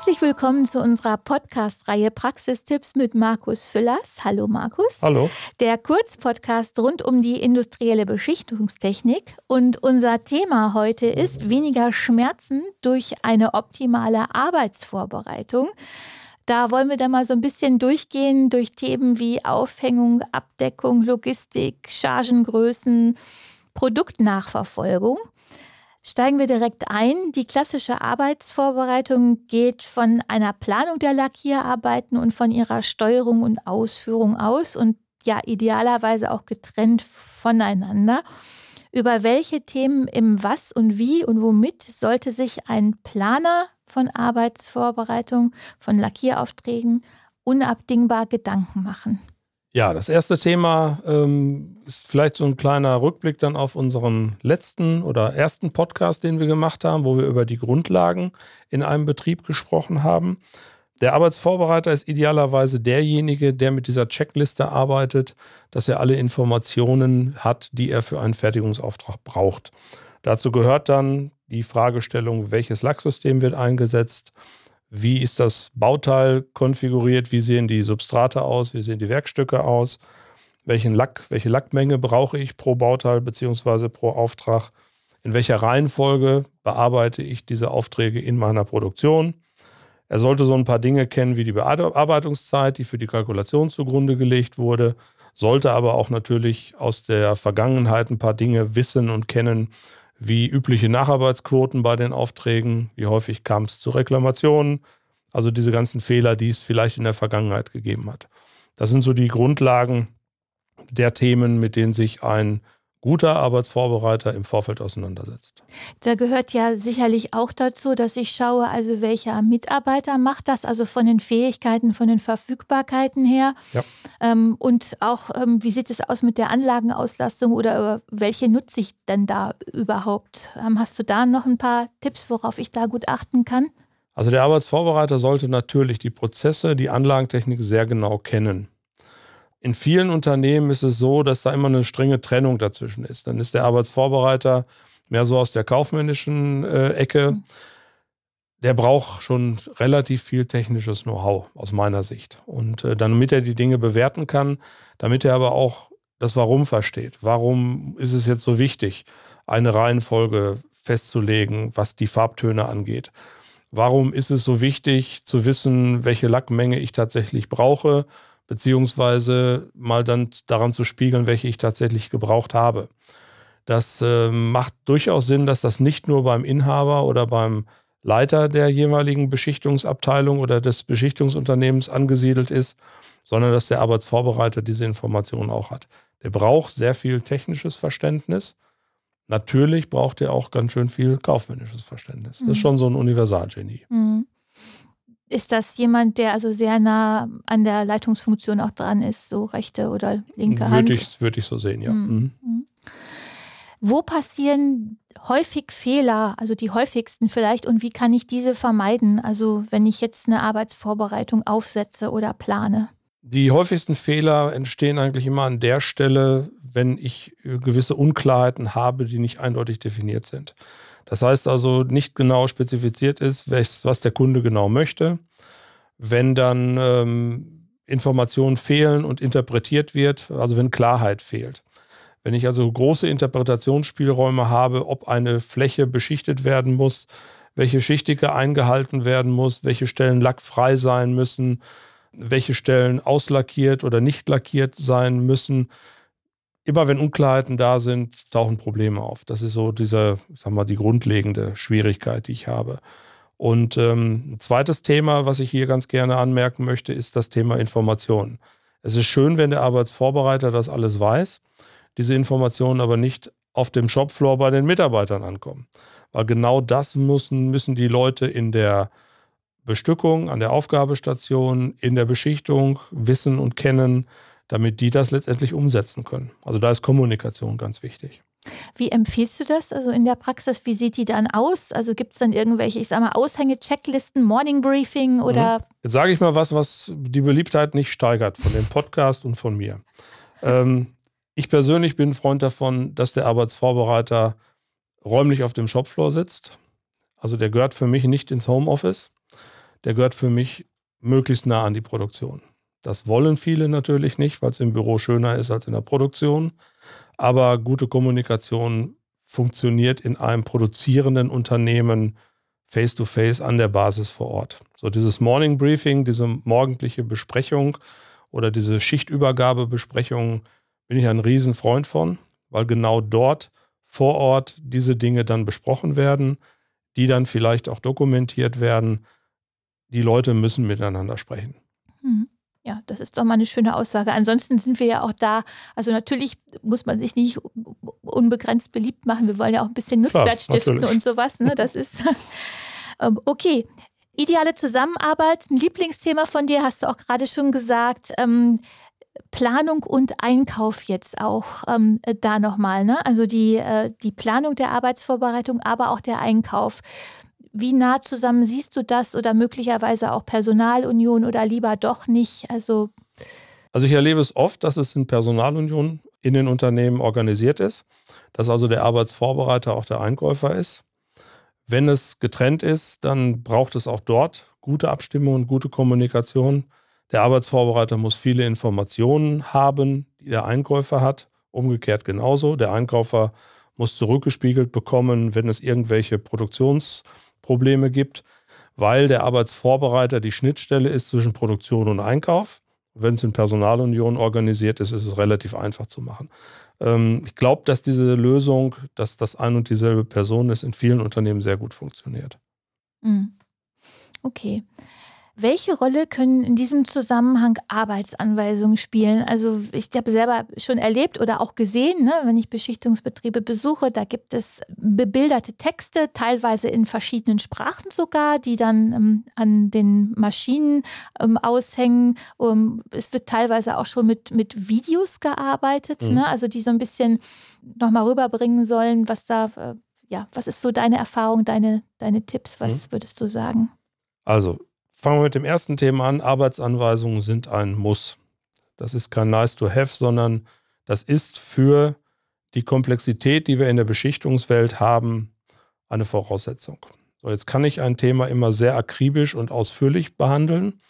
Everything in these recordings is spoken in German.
Herzlich willkommen zu unserer Podcast-Reihe Praxistipps mit Markus Füllers. Hallo Markus. Hallo. Der Kurzpodcast rund um die industrielle Beschichtungstechnik. Und unser Thema heute ist weniger Schmerzen durch eine optimale Arbeitsvorbereitung. Da wollen wir dann mal so ein bisschen durchgehen durch Themen wie Aufhängung, Abdeckung, Logistik, Chargengrößen, Produktnachverfolgung. Steigen wir direkt ein. Die klassische Arbeitsvorbereitung geht von einer Planung der Lackierarbeiten und von ihrer Steuerung und Ausführung aus und ja idealerweise auch getrennt voneinander. Über welche Themen im Was und Wie und womit sollte sich ein Planer von Arbeitsvorbereitung, von Lackieraufträgen unabdingbar Gedanken machen? Ja, das erste Thema ähm, ist vielleicht so ein kleiner Rückblick dann auf unseren letzten oder ersten Podcast, den wir gemacht haben, wo wir über die Grundlagen in einem Betrieb gesprochen haben. Der Arbeitsvorbereiter ist idealerweise derjenige, der mit dieser Checkliste arbeitet, dass er alle Informationen hat, die er für einen Fertigungsauftrag braucht. Dazu gehört dann die Fragestellung, welches Lacksystem wird eingesetzt, wie ist das Bauteil konfiguriert, wie sehen die Substrate aus, wie sehen die Werkstücke aus, welchen Lack, welche Lackmenge brauche ich pro Bauteil bzw. pro Auftrag, in welcher Reihenfolge bearbeite ich diese Aufträge in meiner Produktion. Er sollte so ein paar Dinge kennen wie die Bearbeitungszeit, die für die Kalkulation zugrunde gelegt wurde, sollte aber auch natürlich aus der Vergangenheit ein paar Dinge wissen und kennen, wie übliche Nacharbeitsquoten bei den Aufträgen, wie häufig kam es zu Reklamationen, also diese ganzen Fehler, die es vielleicht in der Vergangenheit gegeben hat. Das sind so die Grundlagen der Themen, mit denen sich ein guter Arbeitsvorbereiter im Vorfeld auseinandersetzt. Da gehört ja sicherlich auch dazu, dass ich schaue, also welcher Mitarbeiter macht das, also von den Fähigkeiten, von den Verfügbarkeiten her. Ja. Ähm, und auch, ähm, wie sieht es aus mit der Anlagenauslastung oder welche nutze ich denn da überhaupt? Ähm, hast du da noch ein paar Tipps, worauf ich da gut achten kann? Also der Arbeitsvorbereiter sollte natürlich die Prozesse, die Anlagentechnik sehr genau kennen. In vielen Unternehmen ist es so, dass da immer eine strenge Trennung dazwischen ist. Dann ist der Arbeitsvorbereiter mehr so aus der kaufmännischen äh, Ecke. Mhm. Der braucht schon relativ viel technisches Know-how aus meiner Sicht. Und äh, damit er die Dinge bewerten kann, damit er aber auch das Warum versteht. Warum ist es jetzt so wichtig, eine Reihenfolge festzulegen, was die Farbtöne angeht? Warum ist es so wichtig zu wissen, welche Lackmenge ich tatsächlich brauche? Beziehungsweise mal dann daran zu spiegeln, welche ich tatsächlich gebraucht habe. Das äh, macht durchaus Sinn, dass das nicht nur beim Inhaber oder beim Leiter der jeweiligen Beschichtungsabteilung oder des Beschichtungsunternehmens angesiedelt ist, sondern dass der Arbeitsvorbereiter diese Informationen auch hat. Der braucht sehr viel technisches Verständnis. Natürlich braucht er auch ganz schön viel kaufmännisches Verständnis. Das ist mhm. schon so ein Universalgenie. Mhm. Ist das jemand, der also sehr nah an der Leitungsfunktion auch dran ist, so rechte oder linke Hand? Würde ich, würde ich so sehen, ja. Mhm. Mhm. Wo passieren häufig Fehler, also die häufigsten vielleicht, und wie kann ich diese vermeiden? Also wenn ich jetzt eine Arbeitsvorbereitung aufsetze oder plane. Die häufigsten Fehler entstehen eigentlich immer an der Stelle, wenn ich gewisse Unklarheiten habe, die nicht eindeutig definiert sind. Das heißt also, nicht genau spezifiziert ist, was der Kunde genau möchte. Wenn dann ähm, Informationen fehlen und interpretiert wird, also wenn Klarheit fehlt. Wenn ich also große Interpretationsspielräume habe, ob eine Fläche beschichtet werden muss, welche Schichtige eingehalten werden muss, welche Stellen lackfrei sein müssen, welche Stellen auslackiert oder nicht lackiert sein müssen, immer wenn Unklarheiten da sind, tauchen Probleme auf. Das ist so diese, sag mal, die grundlegende Schwierigkeit, die ich habe. Und ähm, ein zweites Thema, was ich hier ganz gerne anmerken möchte, ist das Thema Informationen. Es ist schön, wenn der Arbeitsvorbereiter das alles weiß, diese Informationen aber nicht auf dem Shopfloor bei den Mitarbeitern ankommen. Weil genau das müssen, müssen die Leute in der Bestückung, an der Aufgabestation, in der Beschichtung wissen und kennen, damit die das letztendlich umsetzen können. Also da ist Kommunikation ganz wichtig. Wie empfiehlst du das also in der Praxis? Wie sieht die dann aus? Also gibt es dann irgendwelche, ich sag mal, Aushänge-Checklisten, Morning Briefing oder? Mhm. Jetzt sage ich mal was, was die Beliebtheit nicht steigert von dem Podcast und von mir. Ähm, ich persönlich bin Freund davon, dass der Arbeitsvorbereiter räumlich auf dem Shopfloor sitzt. Also der gehört für mich nicht ins Homeoffice. der gehört für mich möglichst nah an die Produktion. Das wollen viele natürlich nicht, weil es im Büro schöner ist als in der Produktion. Aber gute Kommunikation funktioniert in einem produzierenden Unternehmen face-to-face -face an der Basis vor Ort. So dieses Morning Briefing, diese morgendliche Besprechung oder diese Schichtübergabebesprechung bin ich ein Riesenfreund von, weil genau dort vor Ort diese Dinge dann besprochen werden, die dann vielleicht auch dokumentiert werden. Die Leute müssen miteinander sprechen. Mhm. Ja, das ist doch mal eine schöne Aussage. Ansonsten sind wir ja auch da. Also natürlich muss man sich nicht unbegrenzt beliebt machen. Wir wollen ja auch ein bisschen Nutzwert Klar, stiften natürlich. und sowas. Ne? Das ist ähm, okay. Ideale Zusammenarbeit, ein Lieblingsthema von dir, hast du auch gerade schon gesagt. Ähm, Planung und Einkauf jetzt auch ähm, da nochmal. Ne? Also die, äh, die Planung der Arbeitsvorbereitung, aber auch der Einkauf. Wie nah zusammen siehst du das oder möglicherweise auch Personalunion oder lieber doch nicht? Also, also ich erlebe es oft, dass es in Personalunion in den Unternehmen organisiert ist, dass also der Arbeitsvorbereiter auch der Einkäufer ist. Wenn es getrennt ist, dann braucht es auch dort gute Abstimmung und gute Kommunikation. Der Arbeitsvorbereiter muss viele Informationen haben, die der Einkäufer hat. Umgekehrt genauso. Der Einkäufer muss zurückgespiegelt bekommen, wenn es irgendwelche Produktions- Probleme gibt, weil der Arbeitsvorbereiter die Schnittstelle ist zwischen Produktion und Einkauf. Wenn es in Personalunion organisiert ist, ist es relativ einfach zu machen. Ähm, ich glaube, dass diese Lösung, dass das ein und dieselbe Person ist, in vielen Unternehmen sehr gut funktioniert. Mhm. Okay. Welche Rolle können in diesem Zusammenhang Arbeitsanweisungen spielen? Also ich habe selber schon erlebt oder auch gesehen, ne, wenn ich Beschichtungsbetriebe besuche, da gibt es bebilderte Texte, teilweise in verschiedenen Sprachen sogar, die dann ähm, an den Maschinen ähm, aushängen. Um, es wird teilweise auch schon mit, mit Videos gearbeitet, mhm. ne, also die so ein bisschen nochmal rüberbringen sollen, was da, äh, ja, was ist so deine Erfahrung, deine, deine Tipps, was mhm. würdest du sagen? Also Fangen wir mit dem ersten Thema an. Arbeitsanweisungen sind ein Muss. Das ist kein Nice to Have, sondern das ist für die Komplexität, die wir in der Beschichtungswelt haben, eine Voraussetzung. So, jetzt kann ich ein Thema immer sehr akribisch und ausführlich behandeln.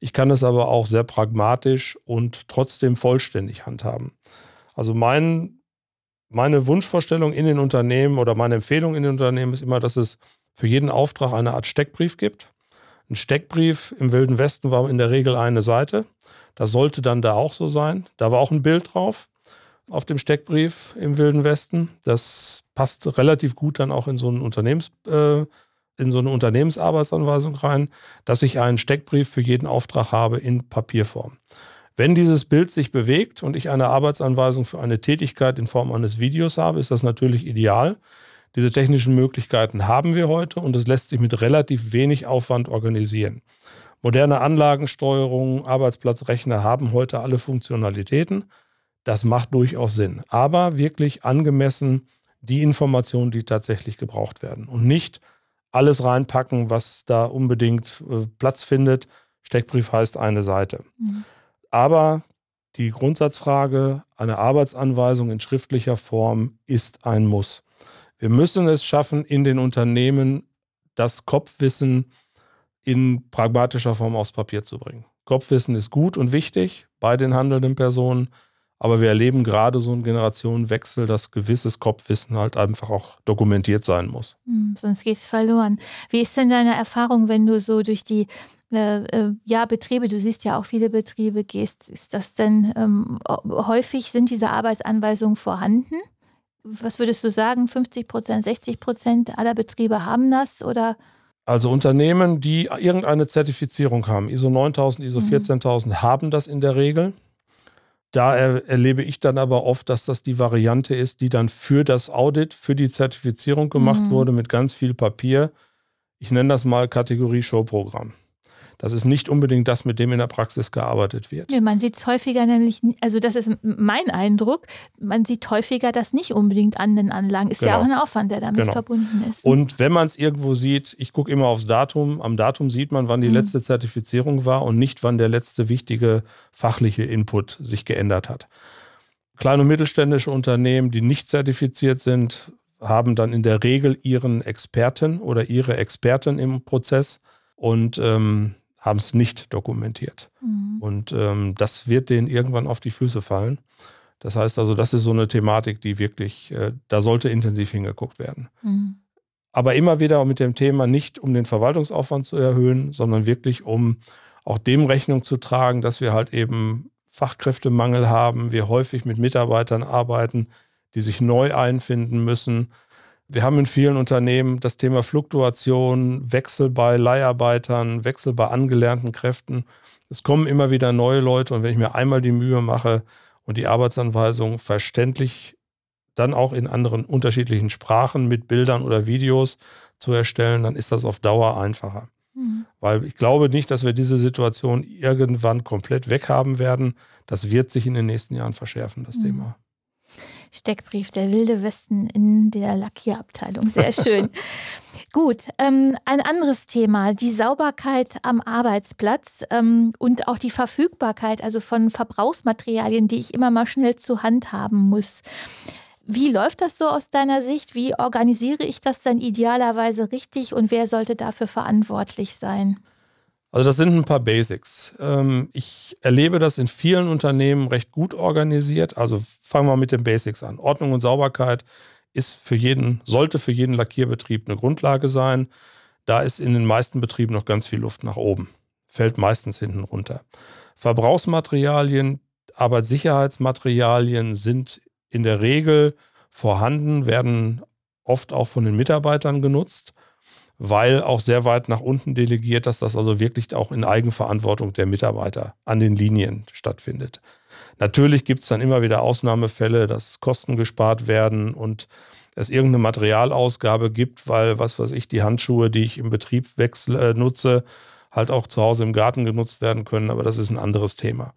Ich kann es aber auch sehr pragmatisch und trotzdem vollständig handhaben. Also mein, meine Wunschvorstellung in den Unternehmen oder meine Empfehlung in den Unternehmen ist immer, dass es für jeden Auftrag eine Art Steckbrief gibt. Ein Steckbrief im Wilden Westen war in der Regel eine Seite. Das sollte dann da auch so sein. Da war auch ein Bild drauf auf dem Steckbrief im Wilden Westen. Das passt relativ gut dann auch in so, einen Unternehmens, äh, in so eine Unternehmensarbeitsanweisung rein, dass ich einen Steckbrief für jeden Auftrag habe in Papierform. Wenn dieses Bild sich bewegt und ich eine Arbeitsanweisung für eine Tätigkeit in Form eines Videos habe, ist das natürlich ideal. Diese technischen Möglichkeiten haben wir heute und es lässt sich mit relativ wenig Aufwand organisieren. Moderne Anlagensteuerungen, Arbeitsplatzrechner haben heute alle Funktionalitäten. Das macht durchaus Sinn. Aber wirklich angemessen die Informationen, die tatsächlich gebraucht werden. Und nicht alles reinpacken, was da unbedingt äh, Platz findet. Steckbrief heißt eine Seite. Mhm. Aber die Grundsatzfrage, eine Arbeitsanweisung in schriftlicher Form ist ein Muss. Wir müssen es schaffen, in den Unternehmen das Kopfwissen in pragmatischer Form aufs Papier zu bringen. Kopfwissen ist gut und wichtig bei den handelnden Personen, aber wir erleben gerade so einen Generationenwechsel, dass gewisses Kopfwissen halt einfach auch dokumentiert sein muss. Hm, sonst geht es verloren. Wie ist denn deine Erfahrung, wenn du so durch die äh, äh, ja, Betriebe, du siehst ja auch viele Betriebe gehst, ist das denn ähm, häufig, sind diese Arbeitsanweisungen vorhanden? Was würdest du sagen, 50 Prozent, 60 Prozent aller Betriebe haben das oder? Also Unternehmen, die irgendeine Zertifizierung haben, ISO 9000, ISO 14000, mhm. haben das in der Regel. Da er, erlebe ich dann aber oft, dass das die Variante ist, die dann für das Audit, für die Zertifizierung gemacht mhm. wurde mit ganz viel Papier. Ich nenne das mal Kategorie Showprogramm. Das ist nicht unbedingt das, mit dem in der Praxis gearbeitet wird. Nee, man sieht es häufiger nämlich, also das ist mein Eindruck, man sieht häufiger das nicht unbedingt an den Anlagen. Ist genau. ja auch ein Aufwand, der damit genau. verbunden ist. Und wenn man es irgendwo sieht, ich gucke immer aufs Datum, am Datum sieht man, wann die mhm. letzte Zertifizierung war und nicht, wann der letzte wichtige fachliche Input sich geändert hat. Kleine und mittelständische Unternehmen, die nicht zertifiziert sind, haben dann in der Regel ihren Experten oder ihre Experten im Prozess und ähm, haben es nicht dokumentiert. Mhm. Und ähm, das wird denen irgendwann auf die Füße fallen. Das heißt also, das ist so eine Thematik, die wirklich, äh, da sollte intensiv hingeguckt werden. Mhm. Aber immer wieder mit dem Thema nicht, um den Verwaltungsaufwand zu erhöhen, sondern wirklich, um auch dem Rechnung zu tragen, dass wir halt eben Fachkräftemangel haben, wir häufig mit Mitarbeitern arbeiten, die sich neu einfinden müssen. Wir haben in vielen Unternehmen das Thema Fluktuation, Wechsel bei Leiharbeitern, Wechsel bei angelernten Kräften. Es kommen immer wieder neue Leute und wenn ich mir einmal die Mühe mache und die Arbeitsanweisung verständlich dann auch in anderen unterschiedlichen Sprachen mit Bildern oder Videos zu erstellen, dann ist das auf Dauer einfacher. Mhm. Weil ich glaube nicht, dass wir diese Situation irgendwann komplett weghaben werden. Das wird sich in den nächsten Jahren verschärfen, das mhm. Thema. Steckbrief, der wilde Westen in der Lackierabteilung. Sehr schön. Gut, ähm, ein anderes Thema, die Sauberkeit am Arbeitsplatz ähm, und auch die Verfügbarkeit, also von Verbrauchsmaterialien, die ich immer mal schnell zur Hand haben muss. Wie läuft das so aus deiner Sicht? Wie organisiere ich das dann idealerweise richtig und wer sollte dafür verantwortlich sein? Also das sind ein paar Basics. Ähm, ich erlebe das in vielen Unternehmen recht gut organisiert. Also fangen wir mit den Basics an. Ordnung und Sauberkeit ist für jeden, sollte für jeden Lackierbetrieb eine Grundlage sein. Da ist in den meisten Betrieben noch ganz viel Luft nach oben. Fällt meistens hinten runter. Verbrauchsmaterialien, Arbeitssicherheitsmaterialien sind in der Regel vorhanden, werden oft auch von den Mitarbeitern genutzt, weil auch sehr weit nach unten delegiert, dass das also wirklich auch in Eigenverantwortung der Mitarbeiter an den Linien stattfindet. Natürlich gibt es dann immer wieder Ausnahmefälle, dass Kosten gespart werden und es irgendeine Materialausgabe gibt, weil, was weiß ich, die Handschuhe, die ich im Betrieb wechsle, äh, nutze, halt auch zu Hause im Garten genutzt werden können, aber das ist ein anderes Thema.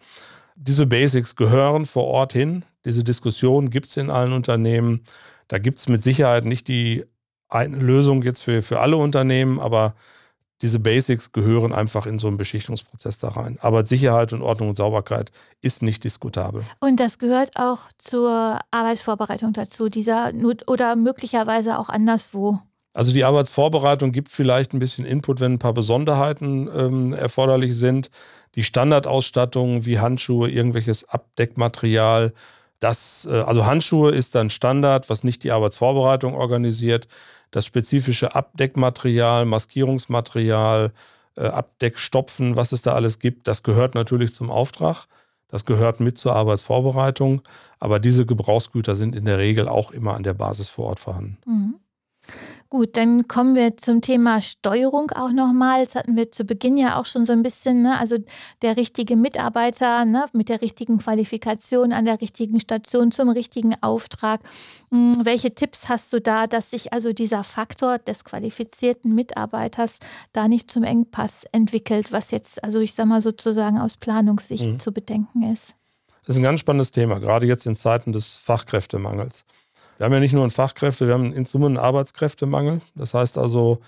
Diese Basics gehören vor Ort hin. Diese Diskussion gibt es in allen Unternehmen. Da gibt es mit Sicherheit nicht die eine Lösung jetzt für, für alle Unternehmen, aber diese Basics gehören einfach in so einen Beschichtungsprozess da rein. Aber Sicherheit und Ordnung und Sauberkeit ist nicht diskutabel. Und das gehört auch zur Arbeitsvorbereitung dazu, dieser oder möglicherweise auch anderswo. Also die Arbeitsvorbereitung gibt vielleicht ein bisschen Input, wenn ein paar Besonderheiten ähm, erforderlich sind. Die Standardausstattung wie Handschuhe, irgendwelches Abdeckmaterial, das, äh, also Handschuhe ist dann Standard, was nicht die Arbeitsvorbereitung organisiert. Das spezifische Abdeckmaterial, Maskierungsmaterial, äh, Abdeckstopfen, was es da alles gibt, das gehört natürlich zum Auftrag. Das gehört mit zur Arbeitsvorbereitung. Aber diese Gebrauchsgüter sind in der Regel auch immer an der Basis vor Ort vorhanden. Mhm. Gut, dann kommen wir zum Thema Steuerung auch nochmal. Das hatten wir zu Beginn ja auch schon so ein bisschen, ne? also der richtige Mitarbeiter ne? mit der richtigen Qualifikation an der richtigen Station zum richtigen Auftrag. Hm, welche Tipps hast du da, dass sich also dieser Faktor des qualifizierten Mitarbeiters da nicht zum Engpass entwickelt, was jetzt, also ich sag mal sozusagen aus Planungssicht mhm. zu bedenken ist? Das ist ein ganz spannendes Thema, gerade jetzt in Zeiten des Fachkräftemangels. Wir haben ja nicht nur einen Fachkräfte, wir haben in Summe einen Arbeitskräftemangel. Das heißt also,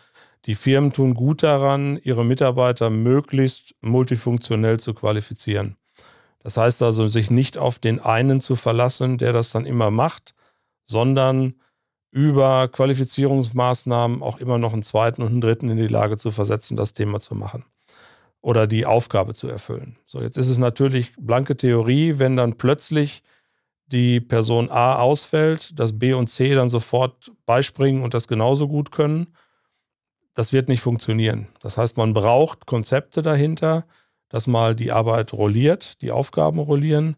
die Firmen tun gut daran, ihre Mitarbeiter möglichst multifunktionell zu qualifizieren. Das heißt also, sich nicht auf den einen zu verlassen, der das dann immer macht, sondern über Qualifizierungsmaßnahmen auch immer noch einen zweiten und einen dritten in die Lage zu versetzen, das Thema zu machen oder die Aufgabe zu erfüllen. So, jetzt ist es natürlich blanke Theorie, wenn dann plötzlich die Person A ausfällt, dass B und C dann sofort beispringen und das genauso gut können. Das wird nicht funktionieren. Das heißt, man braucht Konzepte dahinter, dass mal die Arbeit rolliert, die Aufgaben rollieren,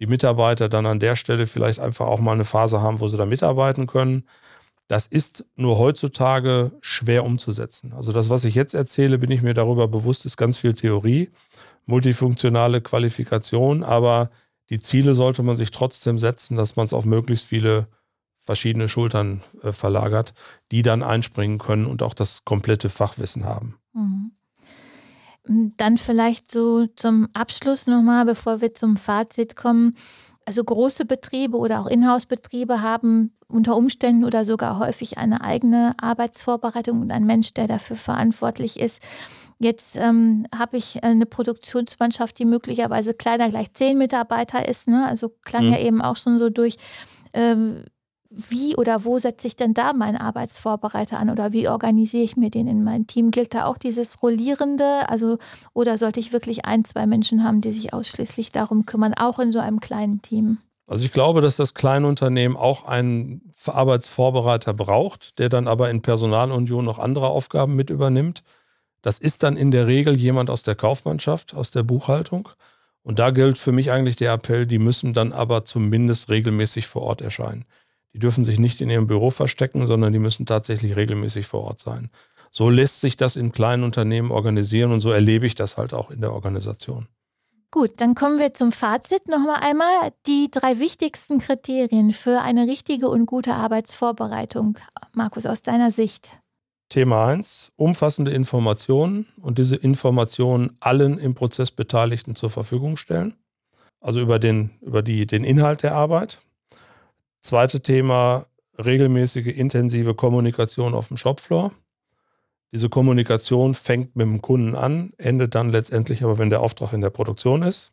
die Mitarbeiter dann an der Stelle vielleicht einfach auch mal eine Phase haben, wo sie da mitarbeiten können. Das ist nur heutzutage schwer umzusetzen. Also das, was ich jetzt erzähle, bin ich mir darüber bewusst, ist ganz viel Theorie, multifunktionale Qualifikation, aber die Ziele sollte man sich trotzdem setzen, dass man es auf möglichst viele verschiedene Schultern äh, verlagert, die dann einspringen können und auch das komplette Fachwissen haben. Mhm. Dann vielleicht so zum Abschluss nochmal, bevor wir zum Fazit kommen. Also große Betriebe oder auch Inhouse-Betriebe haben unter Umständen oder sogar häufig eine eigene Arbeitsvorbereitung und ein Mensch, der dafür verantwortlich ist. Jetzt ähm, habe ich eine Produktionsmannschaft, die möglicherweise kleiner gleich zehn Mitarbeiter ist. Ne? Also klang mhm. ja eben auch schon so durch. Ähm, wie oder wo setze ich denn da meinen Arbeitsvorbereiter an oder wie organisiere ich mir den in mein Team? Gilt da auch dieses Rollierende? Also, oder sollte ich wirklich ein, zwei Menschen haben, die sich ausschließlich darum kümmern, auch in so einem kleinen Team? Also ich glaube, dass das Kleinunternehmen auch einen Arbeitsvorbereiter braucht, der dann aber in Personalunion noch andere Aufgaben mit übernimmt. Das ist dann in der Regel jemand aus der Kaufmannschaft, aus der Buchhaltung. Und da gilt für mich eigentlich der Appell, die müssen dann aber zumindest regelmäßig vor Ort erscheinen. Die dürfen sich nicht in ihrem Büro verstecken, sondern die müssen tatsächlich regelmäßig vor Ort sein. So lässt sich das in kleinen Unternehmen organisieren und so erlebe ich das halt auch in der Organisation. Gut, dann kommen wir zum Fazit nochmal einmal. Die drei wichtigsten Kriterien für eine richtige und gute Arbeitsvorbereitung. Markus, aus deiner Sicht. Thema 1, umfassende Informationen und diese Informationen allen im Prozess Beteiligten zur Verfügung stellen. Also über den, über die, den Inhalt der Arbeit. Zweite Thema, regelmäßige, intensive Kommunikation auf dem Shopfloor. Diese Kommunikation fängt mit dem Kunden an, endet dann letztendlich aber, wenn der Auftrag in der Produktion ist.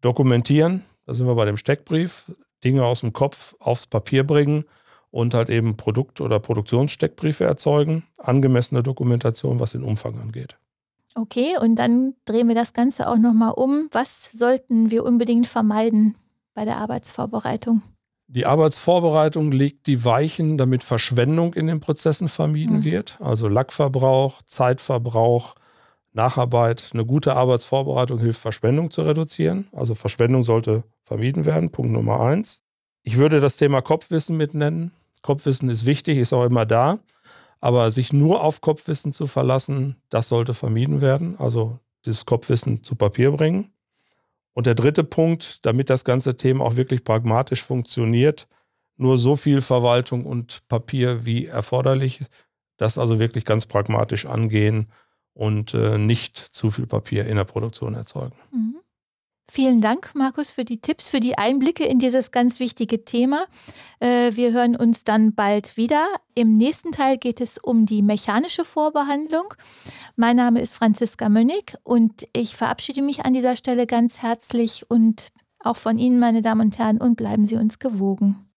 Dokumentieren, da sind wir bei dem Steckbrief, Dinge aus dem Kopf aufs Papier bringen und halt eben Produkt- oder Produktionssteckbriefe erzeugen. Angemessene Dokumentation, was den Umfang angeht. Okay, und dann drehen wir das Ganze auch nochmal um. Was sollten wir unbedingt vermeiden bei der Arbeitsvorbereitung? Die Arbeitsvorbereitung legt die Weichen, damit Verschwendung in den Prozessen vermieden mhm. wird. Also Lackverbrauch, Zeitverbrauch, Nacharbeit. Eine gute Arbeitsvorbereitung hilft, Verschwendung zu reduzieren. Also Verschwendung sollte vermieden werden. Punkt Nummer eins. Ich würde das Thema Kopfwissen mit nennen. Kopfwissen ist wichtig, ist auch immer da. Aber sich nur auf Kopfwissen zu verlassen, das sollte vermieden werden. Also dieses Kopfwissen zu Papier bringen. Und der dritte Punkt, damit das ganze Thema auch wirklich pragmatisch funktioniert, nur so viel Verwaltung und Papier wie erforderlich, das also wirklich ganz pragmatisch angehen und äh, nicht zu viel Papier in der Produktion erzeugen. Mhm. Vielen Dank, Markus, für die Tipps, für die Einblicke in dieses ganz wichtige Thema. Äh, wir hören uns dann bald wieder. Im nächsten Teil geht es um die mechanische Vorbehandlung. Mein Name ist Franziska Mönnig und ich verabschiede mich an dieser Stelle ganz herzlich und auch von Ihnen, meine Damen und Herren, und bleiben Sie uns gewogen.